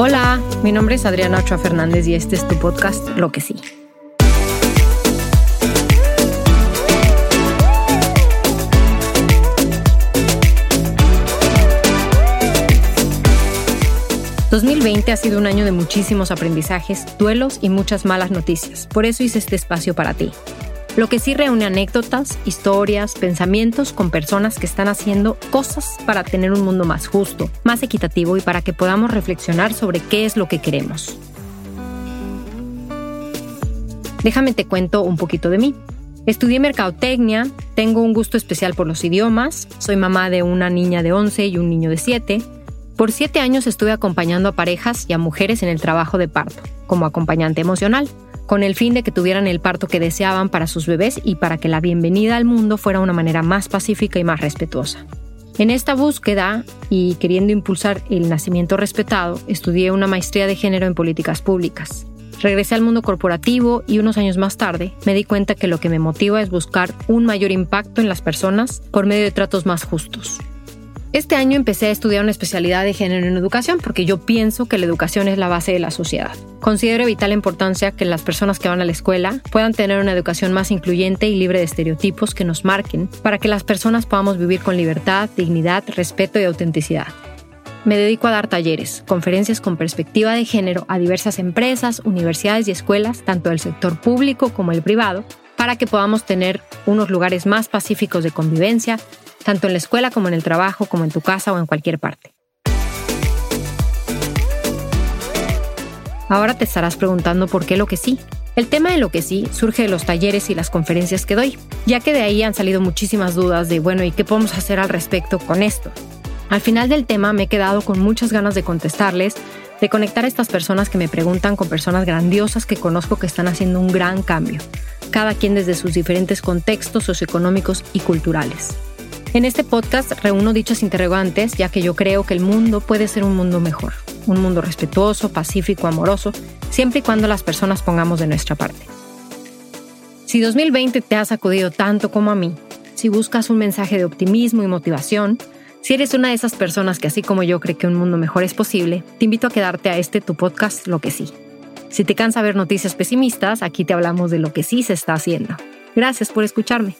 Hola, mi nombre es Adriana Ochoa Fernández y este es tu podcast Lo que sí. ...2020 ha sido un año de muchísimos aprendizajes, duelos y muchas malas noticias. Por eso hice este espacio para ti lo que sí reúne anécdotas, historias, pensamientos con personas que están haciendo cosas para tener un mundo más justo, más equitativo y para que podamos reflexionar sobre qué es lo que queremos. Déjame te cuento un poquito de mí. Estudié mercadotecnia, tengo un gusto especial por los idiomas, soy mamá de una niña de 11 y un niño de 7. Por 7 años estuve acompañando a parejas y a mujeres en el trabajo de parto, como acompañante emocional con el fin de que tuvieran el parto que deseaban para sus bebés y para que la bienvenida al mundo fuera una manera más pacífica y más respetuosa. En esta búsqueda y queriendo impulsar el nacimiento respetado, estudié una maestría de género en políticas públicas. Regresé al mundo corporativo y unos años más tarde me di cuenta que lo que me motiva es buscar un mayor impacto en las personas por medio de tratos más justos. Este año empecé a estudiar una especialidad de género en educación porque yo pienso que la educación es la base de la sociedad. Considero vital importancia que las personas que van a la escuela puedan tener una educación más incluyente y libre de estereotipos que nos marquen para que las personas podamos vivir con libertad, dignidad, respeto y autenticidad. Me dedico a dar talleres, conferencias con perspectiva de género a diversas empresas, universidades y escuelas, tanto del sector público como el privado, para que podamos tener unos lugares más pacíficos de convivencia, tanto en la escuela como en el trabajo, como en tu casa o en cualquier parte. Ahora te estarás preguntando por qué lo que sí. El tema de lo que sí surge de los talleres y las conferencias que doy, ya que de ahí han salido muchísimas dudas de, bueno, ¿y qué podemos hacer al respecto con esto? Al final del tema me he quedado con muchas ganas de contestarles, de conectar a estas personas que me preguntan con personas grandiosas que conozco que están haciendo un gran cambio, cada quien desde sus diferentes contextos socioeconómicos y culturales. En este podcast reúno dichos interrogantes ya que yo creo que el mundo puede ser un mundo mejor, un mundo respetuoso, pacífico, amoroso, siempre y cuando las personas pongamos de nuestra parte. Si 2020 te ha sacudido tanto como a mí, si buscas un mensaje de optimismo y motivación, si eres una de esas personas que así como yo cree que un mundo mejor es posible, te invito a quedarte a este tu podcast Lo que sí. Si te cansa ver noticias pesimistas, aquí te hablamos de lo que sí se está haciendo. Gracias por escucharme.